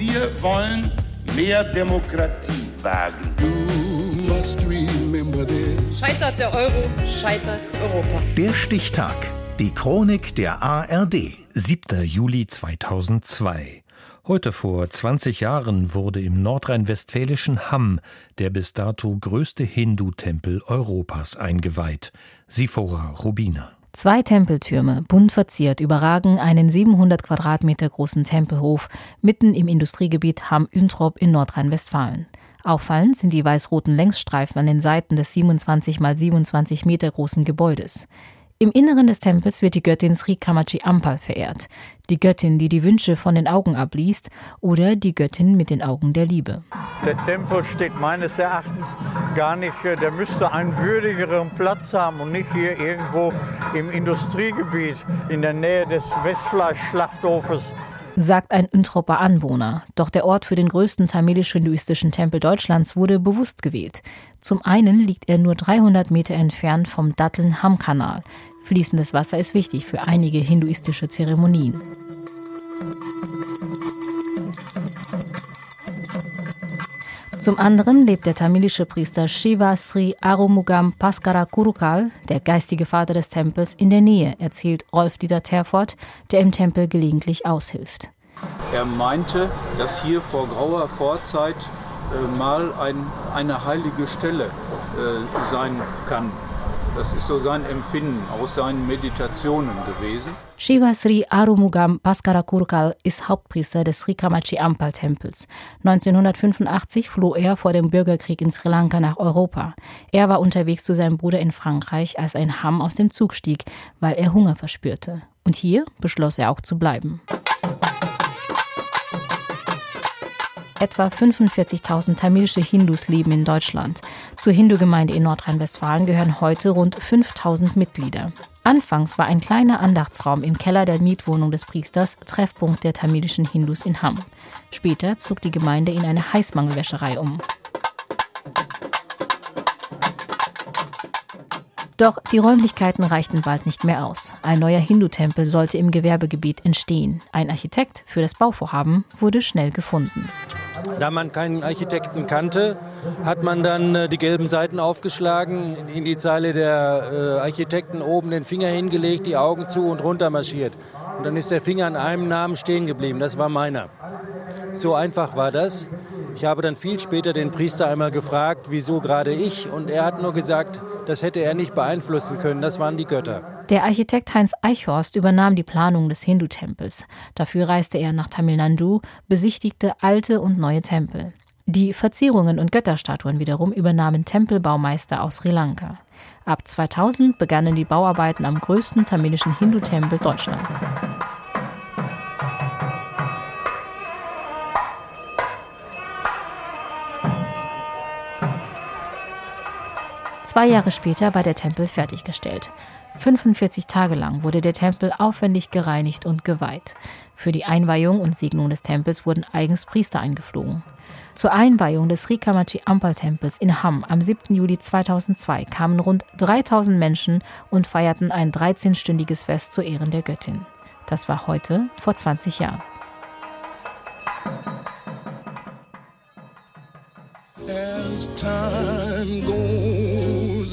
Wir wollen mehr Demokratie wagen. Scheitert der Euro, scheitert Europa. Der Stichtag. Die Chronik der ARD. 7. Juli 2002. Heute vor 20 Jahren wurde im nordrhein-westfälischen Hamm der bis dato größte Hindu-Tempel Europas eingeweiht. Sifora Rubina. Zwei Tempeltürme, bunt verziert, überragen einen 700 Quadratmeter großen Tempelhof mitten im Industriegebiet Hamm-Üntrop in Nordrhein-Westfalen. Auffallend sind die weiß-roten Längsstreifen an den Seiten des 27 mal 27 Meter großen Gebäudes. Im Inneren des Tempels wird die Göttin Sri Kamachi Ampal verehrt, die Göttin, die die Wünsche von den Augen abliest, oder die Göttin mit den Augen der Liebe. Der Tempel steht meines Erachtens gar nicht, der müsste einen würdigeren Platz haben und nicht hier irgendwo im Industriegebiet in der Nähe des Westfleischschlachthofes sagt ein Üntroper Anwohner. Doch der Ort für den größten tamilisch-hinduistischen Tempel Deutschlands wurde bewusst gewählt. Zum einen liegt er nur 300 Meter entfernt vom Datteln-Hamm-Kanal. Fließendes Wasser ist wichtig für einige hinduistische Zeremonien. Zum anderen lebt der tamilische Priester Shiva Sri Arumugam Paskara Kurukal, der geistige Vater des Tempels, in der Nähe, erzählt Rolf-Dieter Terfort, der im Tempel gelegentlich aushilft. Er meinte, dass hier vor grauer Vorzeit äh, mal ein, eine heilige Stelle äh, sein kann. Das ist so sein Empfinden aus seinen Meditationen gewesen. Shiva Sri Arumugam Bhaskarakurkal ist Hauptpriester des Sri Kamachi Ampal Tempels. 1985 floh er vor dem Bürgerkrieg in Sri Lanka nach Europa. Er war unterwegs zu seinem Bruder in Frankreich, als ein Hamm aus dem Zug stieg, weil er Hunger verspürte. Und hier beschloss er auch zu bleiben. Etwa 45.000 tamilische Hindus leben in Deutschland. Zur Hindu-Gemeinde in Nordrhein-Westfalen gehören heute rund 5.000 Mitglieder. Anfangs war ein kleiner Andachtsraum im Keller der Mietwohnung des Priesters Treffpunkt der tamilischen Hindus in Hamm. Später zog die Gemeinde in eine Heißmangelwäscherei um. Doch die Räumlichkeiten reichten bald nicht mehr aus. Ein neuer Hindu-Tempel sollte im Gewerbegebiet entstehen. Ein Architekt für das Bauvorhaben wurde schnell gefunden. Da man keinen Architekten kannte, hat man dann äh, die gelben Seiten aufgeschlagen, in die Zeile der äh, Architekten oben den Finger hingelegt, die Augen zu und runter marschiert. Und dann ist der Finger an einem Namen stehen geblieben, das war meiner. So einfach war das. Ich habe dann viel später den Priester einmal gefragt, wieso gerade ich, und er hat nur gesagt, das hätte er nicht beeinflussen können, das waren die Götter. Der Architekt Heinz Eichhorst übernahm die Planung des Hindu-Tempels. Dafür reiste er nach Tamil Nadu, besichtigte alte und neue Tempel. Die Verzierungen und Götterstatuen wiederum übernahmen Tempelbaumeister aus Sri Lanka. Ab 2000 begannen die Bauarbeiten am größten tamilischen Hindu-Tempel Deutschlands. Zwei Jahre später war der Tempel fertiggestellt. 45 Tage lang wurde der Tempel aufwendig gereinigt und geweiht. Für die Einweihung und Segnung des Tempels wurden eigens Priester eingeflogen. Zur Einweihung des Sri Kamachi Ampal Tempels in Hamm am 7. Juli 2002 kamen rund 3000 Menschen und feierten ein 13-stündiges Fest zu Ehren der Göttin. Das war heute vor 20 Jahren.